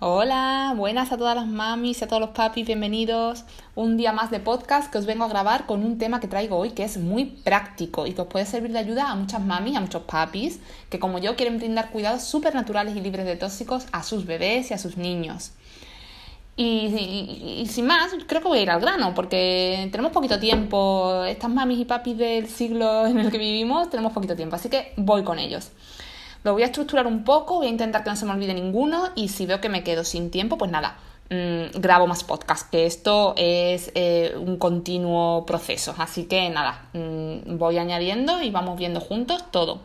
Hola, buenas a todas las mamis y a todos los papis, bienvenidos. Un día más de podcast que os vengo a grabar con un tema que traigo hoy que es muy práctico y que os puede servir de ayuda a muchas mamis, a muchos papis, que como yo quieren brindar cuidados súper naturales y libres de tóxicos a sus bebés y a sus niños. Y, y, sin más, creo que voy a ir al grano, porque tenemos poquito tiempo. Estas mamis y papis del siglo en el que vivimos, tenemos poquito tiempo, así que voy con ellos. Lo voy a estructurar un poco, voy a intentar que no se me olvide ninguno y si veo que me quedo sin tiempo, pues nada, mmm, grabo más podcast, que esto es eh, un continuo proceso. Así que nada, mmm, voy añadiendo y vamos viendo juntos todo.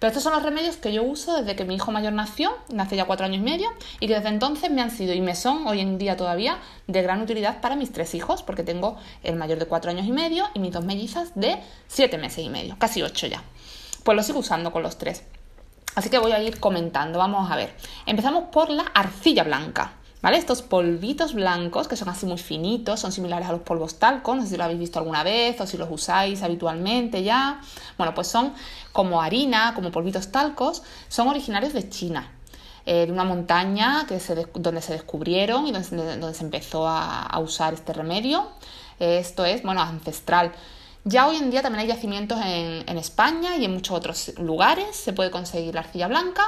Pero estos son los remedios que yo uso desde que mi hijo mayor nació, nace ya cuatro años y medio, y que desde entonces me han sido y me son hoy en día todavía de gran utilidad para mis tres hijos, porque tengo el mayor de cuatro años y medio y mis dos mellizas de siete meses y medio, casi ocho ya. Pues lo sigo usando con los tres. Así que voy a ir comentando, vamos a ver. Empezamos por la arcilla blanca. ¿Vale? Estos polvitos blancos, que son así muy finitos, son similares a los polvos talco, no sé si lo habéis visto alguna vez o si los usáis habitualmente ya. Bueno, pues son como harina, como polvitos talcos, son originarios de China, eh, de una montaña que se donde se descubrieron y donde, donde se empezó a, a, usar este remedio. esto es, bueno, ancestral. Ya hoy en día también hay yacimientos en, España y en muchos otros lugares. Se puede conseguir la arcilla blanca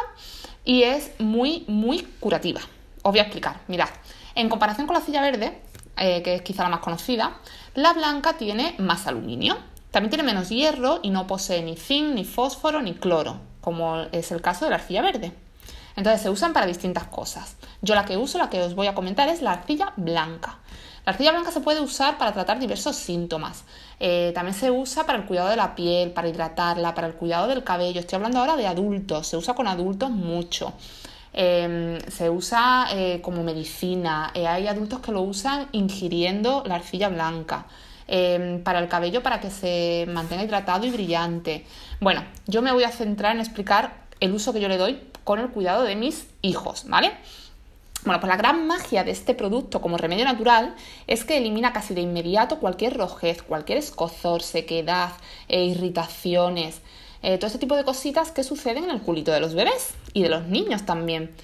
y es muy, muy curativa. Os voy a explicar. Mirad, en comparación con la arcilla verde, eh, que es quizá la más conocida, la blanca tiene más aluminio. También tiene menos hierro y no posee ni zinc, ni fósforo, ni cloro, como es el caso de la arcilla verde. Entonces se usan para distintas cosas. Yo la que uso, la que os voy a comentar, es la arcilla blanca. La arcilla blanca se puede usar para tratar diversos síntomas. Eh, también se usa para el cuidado de la piel, para hidratarla, para el cuidado del cabello. Estoy hablando ahora de adultos, se usa con adultos mucho. Eh, se usa eh, como medicina. Eh, hay adultos que lo usan ingiriendo la arcilla blanca. Em, para el cabello para que se mantenga hidratado y brillante. Bueno, yo me voy a centrar en explicar el uso que yo le doy con el cuidado de mis hijos, ¿vale? Bueno, pues la gran magia de este producto como remedio natural es que elimina casi de inmediato cualquier rojez, cualquier escozor, sequedad, e irritaciones, eh, todo ese tipo de cositas que suceden en el culito de los bebés y de los niños también.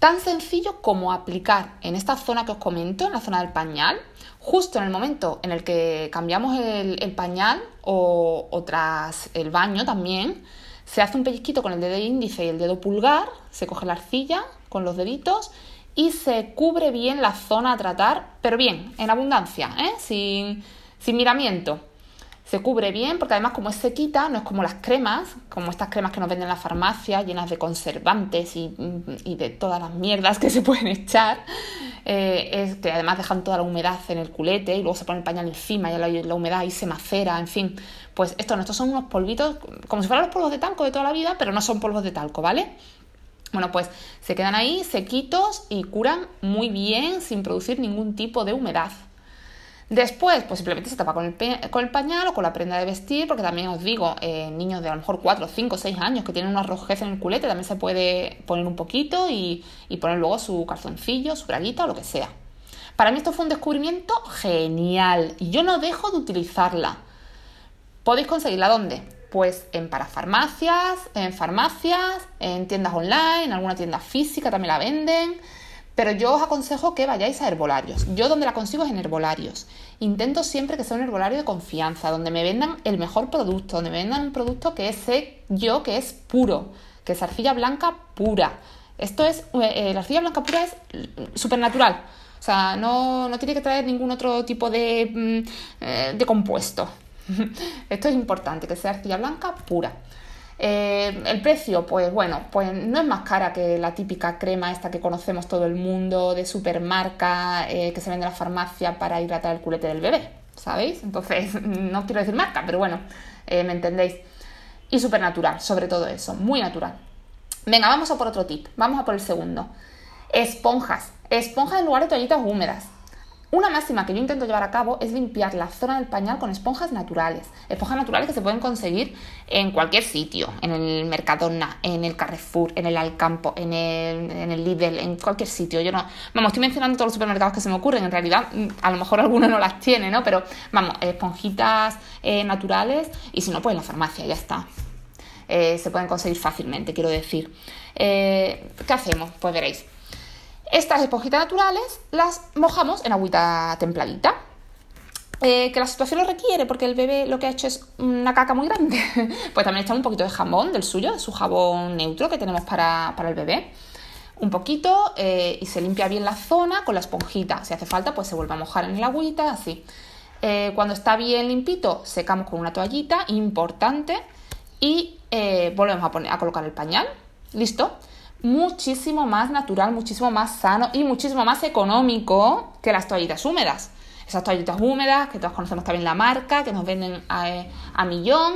Tan sencillo como aplicar en esta zona que os comento, en la zona del pañal, justo en el momento en el que cambiamos el, el pañal o, o tras el baño también, se hace un pellizquito con el dedo índice y el dedo pulgar, se coge la arcilla con los deditos y se cubre bien la zona a tratar, pero bien, en abundancia, ¿eh? sin, sin miramiento. Se cubre bien porque además como es sequita, no es como las cremas, como estas cremas que nos venden en la farmacia, llenas de conservantes y, de todas las mierdas que se pueden echar, eh, es que además dejan toda la humedad en el culete y luego se pone el pañal encima y la, la humedad ahí se macera, en fin. Pues estos, estos son unos polvitos, como si fueran los polvos de talco de toda la vida, pero no son polvos de talco, ¿vale? Bueno, pues se quedan ahí sequitos y curan muy bien sin producir ningún tipo de humedad. Después, pues simplemente se tapa con el, el, pañal o con la prenda de vestir, porque también os digo, eh, niños de a lo mejor 4, 5, 6 años que tienen una rojez en el culete, también se puede poner un poquito y, y poner luego su calzoncillo, su braguita o lo que sea. Para mí esto fue un descubrimiento genial y yo no dejo de utilizarla. ¿Podéis conseguirla dónde? Pues en parafarmacias, en farmacias, en tiendas online, en alguna tienda física también la venden. Pero yo os aconsejo que vayáis a herbolarios. Yo donde la consigo es en herbolarios. Intento siempre que sea un herbolario de confianza, donde me vendan el mejor producto, donde me vendan un producto que sé yo que es puro, que es arcilla blanca pura. Esto es, eh, la arcilla blanca pura es supernatural. O sea, no, no, tiene que traer ningún otro tipo de, eh, de compuesto. Esto es importante, que sea arcilla blanca pura. Eh, el precio, pues bueno, pues no es más cara que la típica crema esta que conocemos todo el mundo de supermarca eh, que se vende en la farmacia para hidratar el culete del bebé, ¿sabéis? Entonces, no quiero decir marca, pero bueno, eh, me entendéis. Y súper natural, sobre todo eso, muy natural. Venga, vamos a por otro tip, vamos a por el segundo. Esponjas, esponjas en lugar de toallitas húmedas. Una máxima que yo intento llevar a cabo es limpiar la zona del pañal con esponjas naturales. Esponjas naturales que se pueden conseguir en cualquier sitio, en el Mercadona, en el Carrefour, en el Alcampo, en el, en el Lidl, en cualquier sitio. Yo no, vamos, estoy mencionando todos los supermercados que se me ocurren. En realidad, a lo mejor alguno no las tiene, ¿no? Pero vamos, esponjitas eh, naturales y si no, pues en la farmacia, ya está. Eh, se pueden conseguir fácilmente, quiero decir. Eh, ¿Qué hacemos? Pues veréis. Estas esponjitas naturales las mojamos en agüita templadita. Eh, que la situación lo requiere porque el bebé lo que ha hecho es una caca muy grande. pues también echamos un poquito de jabón del suyo, de su jabón neutro que tenemos para, el bebé. Un poquito eh, y se limpia bien la zona con la esponjita. Si hace falta, pues se vuelve a mojar en el agüita, así. Eh, cuando está bien limpito, secamos con una toallita, importante, y volvemos a, poner, a colocar el pañal. ¿Listo? Muchísimo más natural, muchísimo más sano y muchísimo más económico que las toallitas húmedas. Esas toallitas húmedas, que todos conocemos también la marca, que nos venden a, millón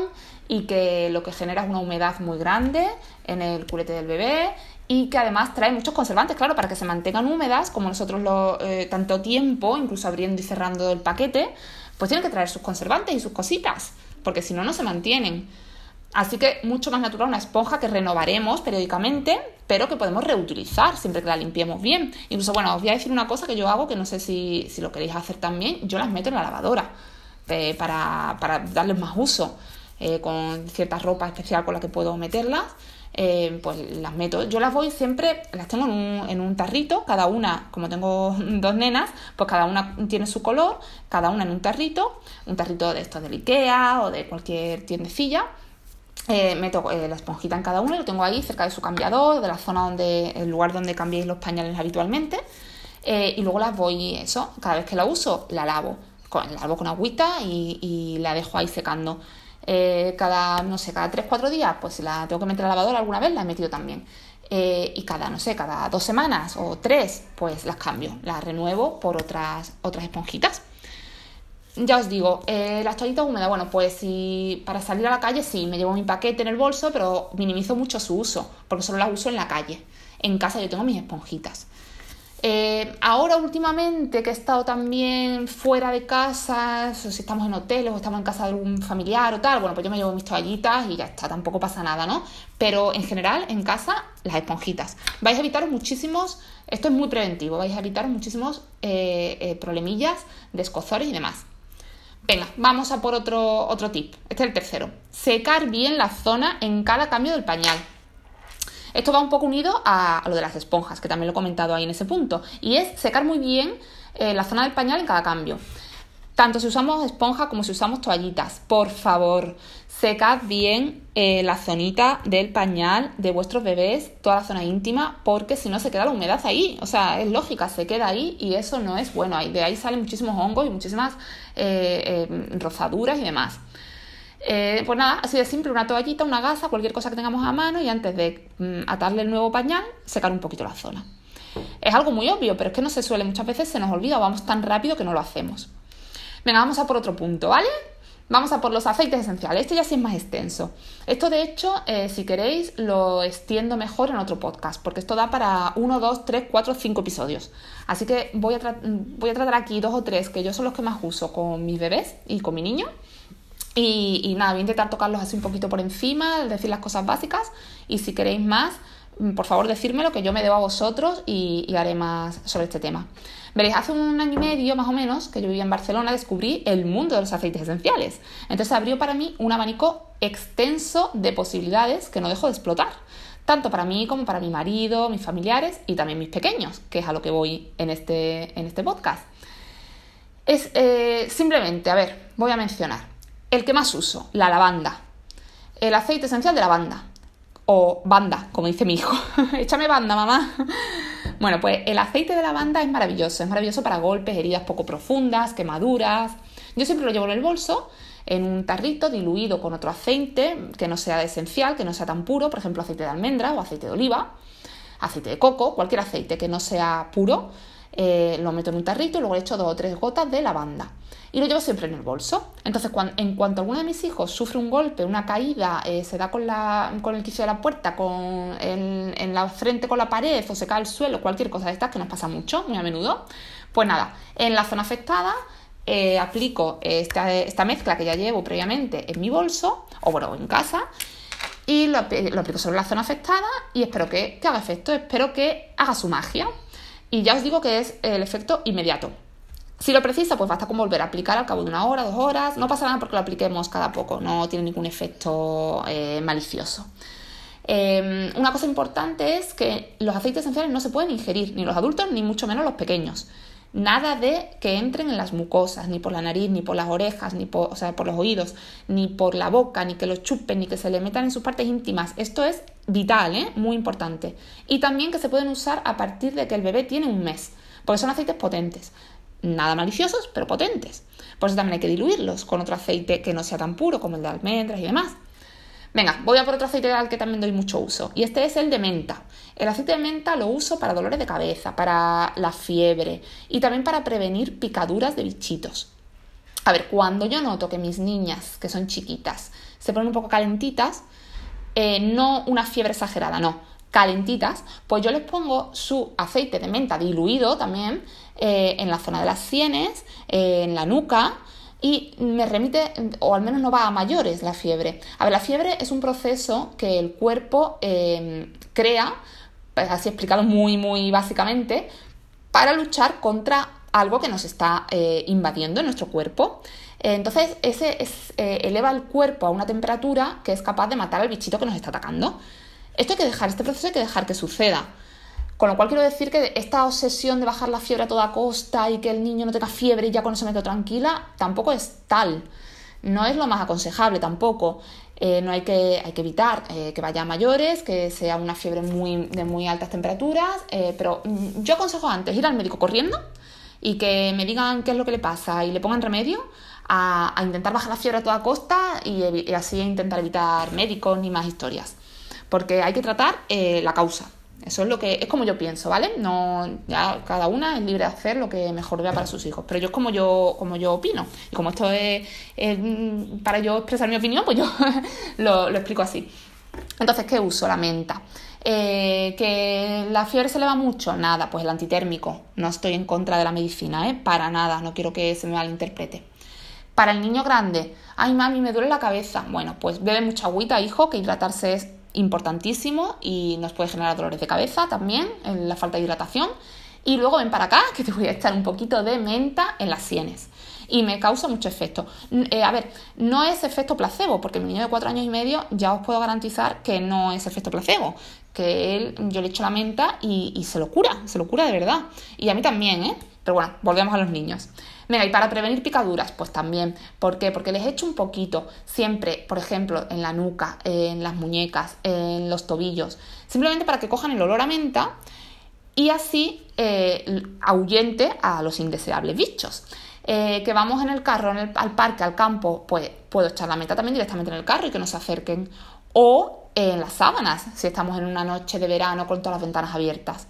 y que lo que genera es una humedad muy grande en el culete del bebé y que además trae muchos conservantes, claro, para que se mantengan húmedas, como nosotros lo, eh, tanto tiempo, incluso abriendo y cerrando el paquete, pues tienen que traer sus conservantes y sus cositas, porque si no, no se mantienen. Así que mucho más natural una esponja que renovaremos periódicamente, pero que podemos reutilizar siempre que la limpiemos bien. Incluso, bueno, os voy a decir una cosa que yo hago, que no sé si, lo queréis hacer también, yo las meto en la lavadora eh, para, darles más uso, eh, con cierta ropa especial con la que puedo meterlas. Eh, pues las meto. Yo las voy siempre, las tengo en un, en un, tarrito, cada una, como tengo dos nenas, pues cada una tiene su color, cada una en un tarrito, un tarrito de estos de Ikea o de cualquier tiendecilla eh, meto eh, la esponjita en cada uno y lo tengo ahí cerca de su cambiador, de la zona donde, el lugar donde cambiéis los pañales habitualmente. Eh, y luego las voy, eso, cada vez que la uso, la lavo. Con, la lavo con agüita y, la dejo ahí secando. cada, no sé, cada 3-4 días, pues la tengo que meter a la lavadora alguna vez, la he metido también. y cada, no sé, cada dos semanas o tres, pues las cambio, las renuevo por otras, otras esponjitas ya os digo, eh, las toallitas húmedas, bueno, pues si para salir a la calle sí, me llevo mi paquete en el bolso, pero minimizo mucho su uso, porque solo las uso en la calle. En casa yo tengo mis esponjitas. Eh, ahora últimamente que he estado también fuera de casa, si estamos en hoteles o estamos en casa de algún familiar o tal, bueno, pues yo me llevo mis toallitas y ya está, tampoco pasa nada, ¿no? Pero en general, en casa, las esponjitas. Vais a evitar muchísimos, esto es muy preventivo, vais a evitar muchísimos eh, problemillas de y demás. Venga, vamos a por otro, otro tip. Este es el tercero. Secar bien la zona en cada cambio del pañal. Esto va un poco unido a, lo de las esponjas, que también lo he comentado ahí en ese punto. Y es secar muy bien eh, la zona del pañal en cada cambio. Tanto si usamos esponja como si usamos toallitas. Por favor, secad bien eh, la zonita del pañal de vuestros bebés, toda la zona íntima, porque si no se queda la humedad ahí. O sea, es lógica, se queda ahí y eso no es bueno. De ahí salen muchísimos hongos y muchísimas eh, eh, rozaduras y demás. pues nada, así de simple, una toallita, una gasa, cualquier cosa que tengamos a mano y antes de mm, atarle el nuevo pañal, secar un poquito la zona. Es algo muy obvio, pero es que no se suele, muchas veces se nos olvida vamos tan rápido que no lo hacemos. Venga, vamos a por otro punto, ¿vale? Vamos a por los aceites esenciales. Este ya sí es más extenso. Esto, de hecho, eh, si queréis, lo extiendo mejor en otro podcast, porque esto da para uno, dos, tres, cuatro, cinco episodios. Así que voy a, voy a tratar aquí dos o tres que yo son los que más uso con mis bebés y con mi niño. Y, nada, voy a intentar tocarlos así un poquito por encima, decir las cosas básicas. Y si queréis más, mm, por favor decírmelo, que yo me debo a vosotros y haré más sobre este tema. Veréis, hace un año y medio más o menos que yo vivía en Barcelona, descubrí el mundo de los aceites esenciales. Entonces abrió para mí un abanico extenso de posibilidades que no dejo de explotar. Tanto para mí como para mi marido, mis familiares y también mis pequeños, que es a lo que voy en este, en este podcast. Es eh, simplemente, a ver, voy a mencionar. El que más uso, la lavanda. El aceite esencial de lavanda. O banda, como dice mi hijo. Échame banda, mamá. Bueno, pues el aceite de lavanda es maravilloso, es maravilloso para golpes, heridas poco profundas, quemaduras. Yo siempre lo llevo en el bolso, en un tarrito diluido con otro aceite que no sea esencial, que no sea tan puro, por ejemplo aceite de almendra o aceite de oliva, aceite de coco, cualquier aceite que no sea puro, eh, lo meto en un tarrito y luego le echo dos o tres gotas de lavanda y lo llevo siempre en el bolso. Entonces, en cuanto alguno de mis hijos sufre un golpe, una caída, eh, se da con, el quicio de la puerta, con en la frente con la pared o se cae al suelo, cualquier cosa de estas que nos pasa mucho, muy a menudo, pues nada, en la zona afectada eh, aplico esta, mezcla que ya llevo previamente en mi bolso, o bueno, en casa, y lo, aplico sobre la zona afectada y espero que haga efecto, espero que haga su magia. Y ya os digo que es el efecto inmediato. Si lo precisa, pues basta con volver a aplicar al cabo de una hora, dos horas. No pasa nada porque lo apliquemos cada poco, no tiene ningún efecto eh, malicioso. Em, una cosa importante es que los aceites esenciales no se pueden ingerir, ni los adultos, ni mucho menos los pequeños. Nada de que entren en las mucosas, ni por la nariz, ni por las orejas, ni por, los oídos, ni por la boca, ni que los chupen, ni que se le metan en sus partes íntimas. Esto es vital, ¿eh? muy importante. Y también que se pueden usar a partir de que el bebé tiene un mes, porque son aceites potentes. Nada maliciosos, pero potentes. Por eso también hay que diluirlos con otro aceite que no sea tan puro como el de almendras y demás. Venga, voy a por otro aceite al que también doy mucho uso. Y este es el de menta. El aceite de menta lo uso para dolores de cabeza, para la fiebre y también para prevenir picaduras de bichitos. A ver, cuando yo noto que mis niñas, que son chiquitas, se ponen un poco calentitas, eh, no una fiebre exagerada, no, calentitas, pues yo les pongo su aceite de menta diluido también eh, en la zona de las sienes, eh, en la nuca, y me remite, o al menos no va a mayores la fiebre. A ver, la fiebre es un proceso que el cuerpo crea, pues así explicado muy, muy básicamente, para luchar contra algo que nos está invadiendo en nuestro cuerpo. Entonces, ese eh, eleva el cuerpo a una temperatura que es capaz de matar al bichito que nos está atacando. Esto hay que dejar, este proceso hay que dejar que suceda. Con lo cual quiero decir que esta obsesión de bajar la fiebre a toda costa y que el niño no tenga fiebre y ya con eso me quedo tranquila, tampoco es tal. No es lo más aconsejable tampoco. Eh, no hay que, hay que evitar eh, que vaya a mayores, que sea una fiebre muy, de muy altas temperaturas, pero mm, yo aconsejo antes ir al médico corriendo y que me digan qué es lo que le pasa y le pongan remedio a, intentar bajar la fiebre a toda costa y, así intentar evitar médicos ni más historias. Porque hay que tratar eh, la causa. Eso es lo que es como yo pienso, ¿vale? No, ya cada una es libre de hacer lo que mejor vea para sus hijos. Pero yo es como yo, como yo opino. Y como esto es, mm, para yo expresar mi opinión, pues yo lo, explico así. Entonces, ¿qué uso? La menta. Eh, ¿Que la fiebre se eleva mucho? Nada, pues el antitérmico. No estoy en contra de la medicina, ¿eh? Para nada, no quiero que se me malinterprete. Para el niño grande, ay mami, me duele la cabeza. Bueno, pues bebe mucha agüita, hijo, que hidratarse es importantísimo y nos puede generar dolores de cabeza también, en la falta de hidratación. Y luego ven para acá, que te voy a echar un poquito de menta en las sienes. Y me causa mucho efecto. Eh, a ver, no es efecto placebo, porque mi niño de cuatro años y medio ya os puedo garantizar que no es efecto placebo. Que él, yo le echo la menta y, y se lo cura, se lo cura de verdad. Y a mí también, ¿eh? Pero bueno, volvemos a los niños. Venga, y para prevenir picaduras, pues también. ¿Por qué? Porque les echo un poquito, siempre, por ejemplo, en la nuca, en las muñecas, en los tobillos, simplemente para que cojan el olor a menta y así eh, ahuyente a los indeseables bichos. Eh, que vamos en el carro al parque, al campo, pues puedo echar la menta también directamente en el carro y que no se acerquen. O en las sábanas, si estamos en una noche de verano con todas las ventanas abiertas.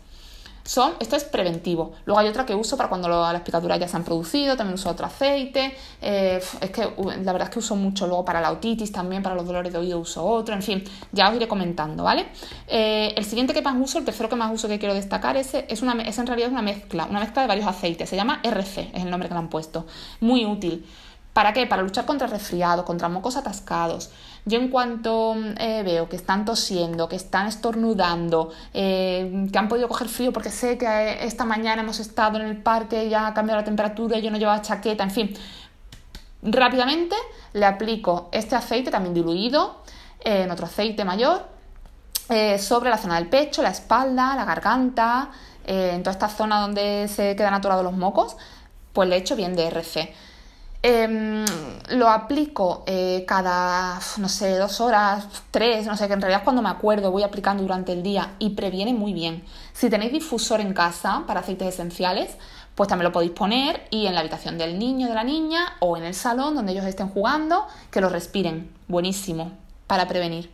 Son, esto es preventivo. Luego hay otra que uso para cuando las picaduras ya se han producido, también uso otro aceite. Eh, es que la verdad es que uso mucho luego para la otitis, también para los dolores de oído uso otro, en fin, ya os iré comentando, ¿vale? Eh, el siguiente que más uso, el tercero que más uso que quiero destacar, es, es, una, es en realidad una mezcla, una mezcla de varios aceites, se llama RC, es el nombre que le han puesto. Muy útil. ¿Para qué? Para luchar contra resfriados, contra mocos atascados. Yo en cuanto eh, veo que están tosiendo, que están estornudando, eh, que han podido coger frío porque sé que eh, esta mañana hemos estado en el parque, ya ha cambiado la temperatura, yo no llevaba chaqueta, en fin, rápidamente le aplico este aceite también diluido en otro aceite mayor sobre la zona del pecho, la espalda, la garganta, en toda esta zona donde se quedan atorados los mocos, pues le echo bien de RC. Em, lo aplico eh, cada, no sé, dos horas, tres, no sé, que en realidad cuando me acuerdo voy aplicando durante el día y previene muy bien. Si tenéis difusor en casa para aceites esenciales, pues también lo podéis poner y en la habitación del niño, de la niña o en el salón donde ellos estén jugando, que lo respiren. Buenísimo, para prevenir.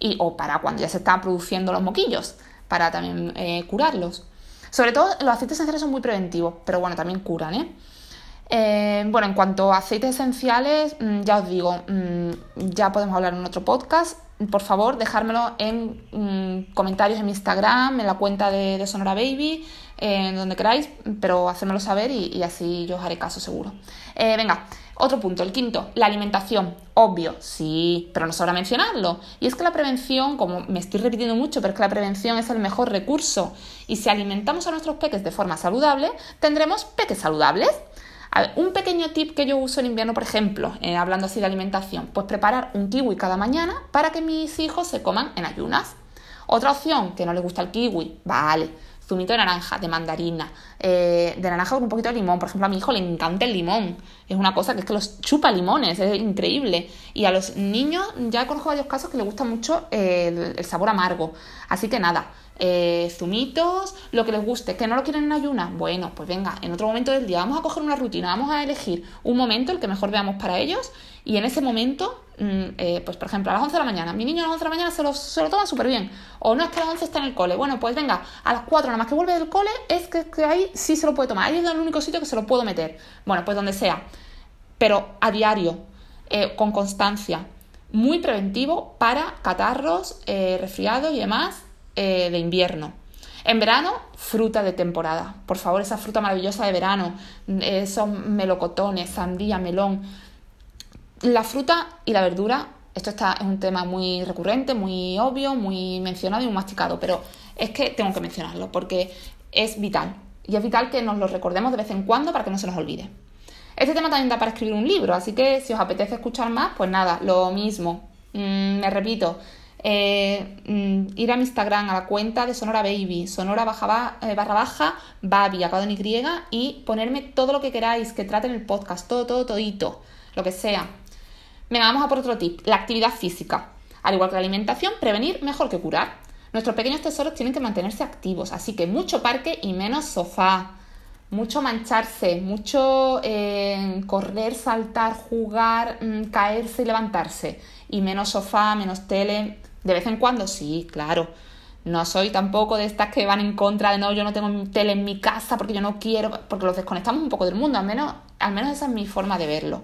Y, o para cuando ya se están produciendo los moquillos, para también eh, curarlos. Sobre todo los aceites esenciales son muy preventivos, pero bueno, también curan, ¿eh? Eh, bueno, en cuanto a aceites esenciales, mm, ya os digo, mm, ya podemos hablar en otro podcast. Por favor, dejármelo en mm, comentarios en mi Instagram, en la cuenta de, Sonora Baby, en donde queráis, pero hacérmelo saber y, así yo os haré caso seguro. Eh, venga, otro punto, el quinto, la alimentación. Obvio, sí, pero no sobra mencionarlo. Y es que la prevención, como me estoy repitiendo mucho, pero es que la prevención es el mejor recurso. Y si alimentamos a nuestros peques de forma saludable, tendremos peques saludables. Un pequeño tip que yo uso en invierno, por ejemplo, eh, hablando así de alimentación, pues preparar un kiwi cada mañana para que mis hijos se coman en ayunas. Otra opción, que no les gusta el kiwi, vale, zumito de naranja, de mandarina, eh, de naranja con un poquito de limón. Por ejemplo, a mi hijo le encanta el limón. Es una cosa que es que los chupa limones, es increíble. Y a los niños ya conozco varios casos que les gusta mucho el sabor amargo. Así que nada, eh, zumitos, lo que les guste, que no lo quieren en ayunas, bueno, pues venga, en otro momento del día vamos a coger una rutina, vamos a elegir un momento el que mejor veamos para ellos y en ese momento, mm, eh, pues por ejemplo, a las 11 de la mañana, mi niño a las 11 de la mañana se lo, se lo toma súper bien, o no es que a las 11 está en el cole, bueno, pues venga, a las 4 nada más que vuelve del cole, es que, ahí sí se lo puede tomar, ahí es el único sitio que se lo puedo meter, bueno, pues donde sea, pero a diario, eh, con constancia, muy preventivo para catarros, resfriados y demás eh, de invierno. En verano, fruta de temporada. Por favor, esa fruta maravillosa de verano, esos melocotones, sandía, melón. La fruta y la verdura, esto está, es un tema muy recurrente, muy obvio, muy mencionado y muy masticado, pero es que tengo que mencionarlo porque es vital. Y es vital que nos lo recordemos de vez en cuando para que no se nos olvide. Este tema también da para escribir un libro, así que si os apetece escuchar más, pues nada, lo mismo. Mm, me repito, eh, mm, ir a mi Instagram, a la cuenta de Sonora Baby, Sonora baja, eh, barra baja, Baby, acabado en Y, y ponerme todo lo que queráis que trate en el podcast, todo, todo, todito, lo que sea. Venga, vamos a por otro tip, la actividad física. Al igual que la alimentación, prevenir mejor que curar. Nuestros pequeños tesoros tienen que mantenerse activos, así que mucho parque y menos sofá. Mucho mancharse, mucho eh, correr, saltar, jugar, mm, caerse y levantarse. Y menos sofá, menos tele. De vez en cuando sí, claro. No soy tampoco de estas que van en contra de no, yo no tengo tele en mi casa porque yo no quiero, porque los desconectamos un poco del mundo, al menos, al menos esa es mi forma de verlo.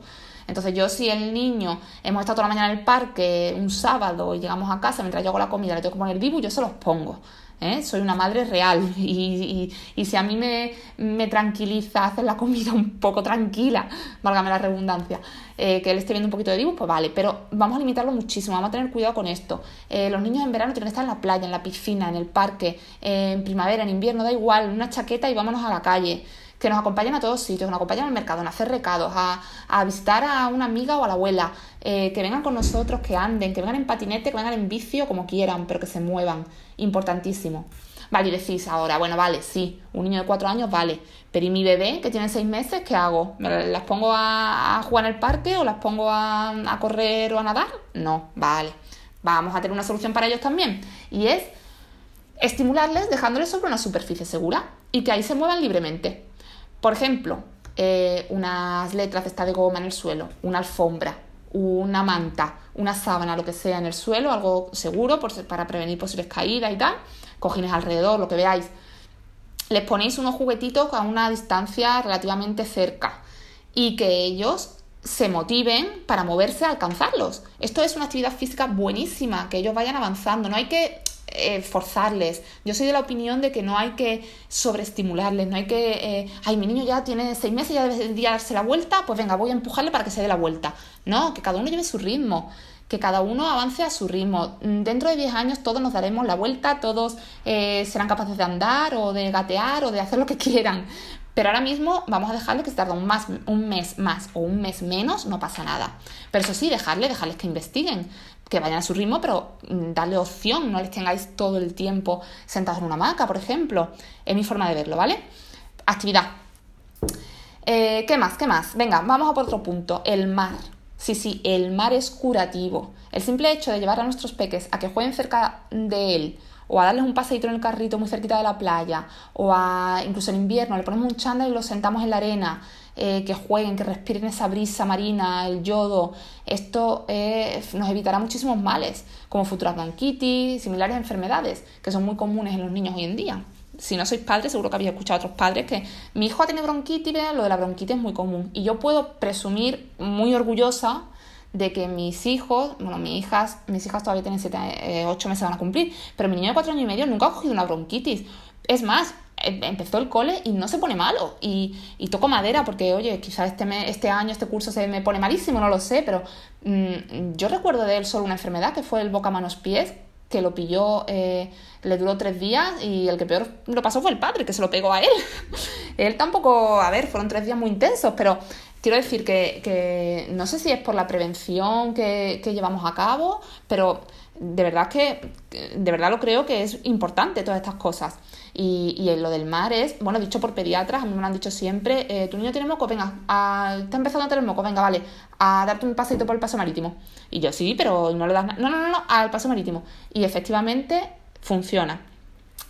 Entonces yo si el niño, hemos estado toda la mañana en el parque un sábado y llegamos a casa mientras yo hago la comida, le tengo que poner vivo, yo se los pongo. ¿Eh? soy una madre real y, si a mí me, tranquiliza hacer la comida un poco tranquila, válgame la redundancia, eh, que él esté viendo un poquito de dibujo, pues vale, pero vamos a limitarlo muchísimo, vamos a tener cuidado con esto. Eh, los niños en verano tienen que estar en la playa, en la piscina, en el parque, en primavera, en invierno, da igual, una chaqueta y vámonos a la calle que nos acompañen a todos sitios, que nos acompañen al mercado, a hacer recados, a, visitar a una amiga o a la abuela, que vengan con nosotros, que anden, que vengan en patinete, que vengan en vicio, como quieran, pero que se muevan importantísimo. Vale, y decís ahora, bueno, vale, sí, un niño de cuatro años, vale, pero ¿y mi bebé que tiene seis meses, qué hago? ¿Me las pongo a, jugar en el parque o las pongo a correr o a nadar? No, vale, vamos a tener una solución para ellos también. Y es estimularles dejándoles sobre una superficie segura y que ahí se muevan libremente. Por ejemplo, eh, unas letras de esta de goma en el suelo, una alfombra, una manta, una sábana, lo que sea en el suelo, algo seguro para prevenir posibles caídas y tal, cojines alrededor, lo que veáis. Les ponéis unos juguetitos a una distancia relativamente cerca y que ellos se motiven para moverse a alcanzarlos. Esto es una actividad física buenísima, que ellos vayan avanzando. No hay que eh, forzarles. Yo soy de la opinión de que no hay que sobreestimularles, no hay que, eh, ay, mi niño ya tiene seis meses, ya debería darse la vuelta, pues venga, voy a empujarle para que se dé la vuelta. No, que cada uno lleve su ritmo, que cada uno avance a su ritmo. Dentro de 10 años todos nos daremos la vuelta, todos eh, serán capaces de andar o de gatear o de hacer lo que quieran. Pero ahora mismo vamos a dejarle que se tarde un, más, un mes más o un mes menos, no pasa nada. Pero eso sí, dejarle, dejarles que investiguen que vayan a su ritmo, pero mm, darle opción, no les tengáis todo el tiempo sentados en una hamaca, por ejemplo. Es mi forma de verlo, ¿vale? Actividad. Eh, ¿Qué más? ¿Qué más? Venga, vamos a por otro punto. El mar. Sí, sí, el mar es curativo. El simple hecho de llevar a nuestros peques a que jueguen cerca de él, o a darles un paseito en el carrito muy cerquita de la playa, o a incluso en invierno le ponemos un chándal y los sentamos en la arena, eh, que jueguen, que respiren esa brisa marina, el yodo. Esto eh, nos evitará muchísimos males, como futuras bronquitis, similares enfermedades, que son muy comunes en los niños hoy en día. Si no sois padres, seguro que habéis escuchado a otros padres que mi hijo ha tenido bronquitis, lo de la bronquitis es muy común. Y yo puedo presumir muy orgullosa de que mis hijos, bueno, mis hijas, mis hijas todavía tienen 8 eh, meses van a cumplir, pero mi niño de 4 años y medio nunca ha cogido una bronquitis. Es más, empezó el cole y no se pone malo. Y, y toco madera porque, oye, quizás este, este año, este curso se me pone malísimo, no lo sé, pero mm, yo recuerdo de él solo una enfermedad que fue el boca manos pies, que lo pilló, eh, le duró tres días y el que peor lo pasó fue el padre, que se lo pegó a él. Él tampoco, a ver, fueron tres días muy intensos, pero quiero decir que, que no sé si es por la prevención que, que llevamos a cabo, pero de verdad que, de verdad lo creo que es importante todas estas cosas. Y, y lo del mar es, bueno, dicho por pediatras, a mí me lo han dicho siempre, eh, tu niño tiene moco, venga, a, está empezando a tener moco, venga, vale, a darte un paseito por el paso marítimo. Y yo sí, pero no le das No, no, no, no, al paso marítimo. Y efectivamente funciona.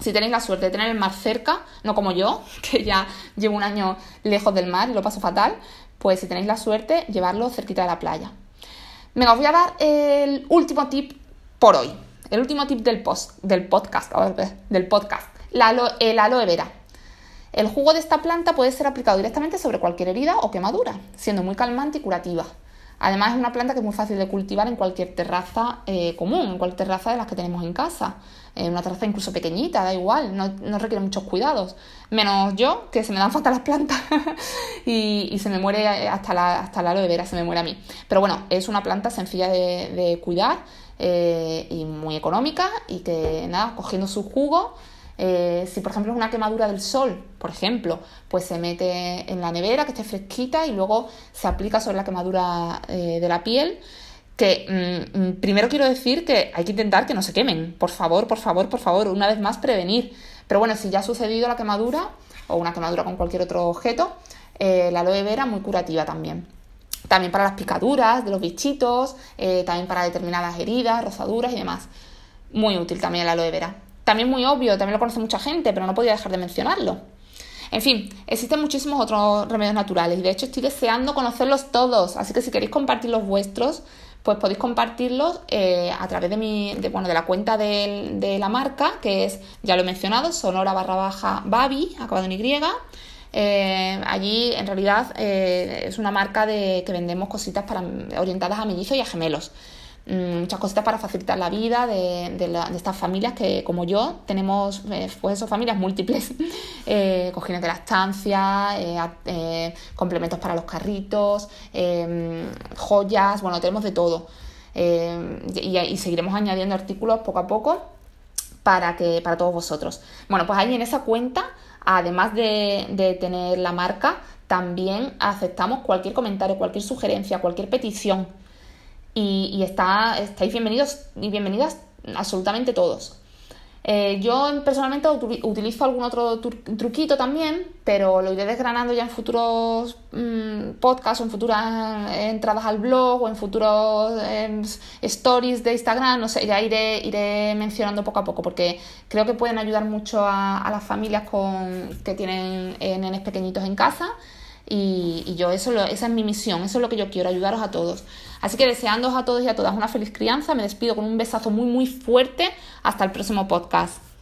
Si tenéis la suerte de tener el mar cerca, no como yo, que ya llevo un año lejos del mar y lo paso fatal, pues si tenéis la suerte, llevarlo cerquita de la playa. Venga, os voy a dar el último tip por hoy. El último tip del, post, del podcast, del podcast. El aloe vera. El jugo de esta planta puede ser aplicado directamente sobre cualquier herida o quemadura, siendo muy calmante y curativa. Además es una planta que es muy fácil de cultivar en cualquier terraza eh, común, en cualquier terraza de las que tenemos en casa. En una terraza incluso pequeñita, da igual, no, requiere muchos cuidados. Menos yo, que se me dan falta las plantas y, se me muere hasta la, hasta aloe vera, se me muere a mí. Pero bueno, es una planta sencilla de, cuidar eh, y muy económica y que nada, cogiendo su jugo eh, si por ejemplo es una quemadura del sol, por ejemplo, pues se mete en la nevera que esté fresquita y luego se aplica sobre la quemadura eh, de la piel. Que mm, mm, primero quiero decir que hay que intentar que no se quemen. Por favor, por favor, por favor, una vez más prevenir. Pero bueno, si ya ha sucedido la quemadura o una quemadura con cualquier otro objeto, eh, la aloe vera muy curativa también. También para las picaduras de los bichitos, también para determinadas heridas, rozaduras y demás. Muy útil también la aloe vera. También muy obvio, también lo conoce mucha gente, pero no podía dejar de mencionarlo. En fin, existen muchísimos otros remedios naturales y de hecho estoy deseando conocerlos todos, así que si queréis compartir los vuestros, pues podéis compartirlos eh, a través de mi, de, bueno, de la cuenta de, la marca, que es, ya lo he mencionado, sonora barra baja babi, acabado en Y. Eh, allí en realidad eh, es una marca de que vendemos cositas para, orientadas a mellizos y a gemelos. Mm, muchas cositas para facilitar la vida de, estas familias que, como yo, tenemos eh, pues eso, familias múltiples, eh, de la estancia, eh, complementos para los carritos, joyas, bueno, tenemos de todo. Y, seguiremos añadiendo artículos poco a poco para, que, para todos vosotros. Bueno, pues ahí en esa cuenta, además de, de tener la marca, también aceptamos cualquier comentario, cualquier sugerencia, cualquier petición y, está, estáis bienvenidos y bienvenidas absolutamente todos. Eh, yo personalmente utilizo algún otro truquito también, pero lo iré desgranando ya en futuros mm, podcasts o en futuras entradas al blog o en futuros em, stories de Instagram, no sé, ya iré, iré mencionando poco a poco porque creo que pueden ayudar mucho a, las familias con, que tienen eh, nenes pequeñitos en casa y, yo eso esa es mi misión, eso es lo que yo quiero, ayudaros a todos. Así que deseándoos a todos y a todas una feliz crianza, me despido con un besazo muy muy fuerte. Hasta el próximo podcast.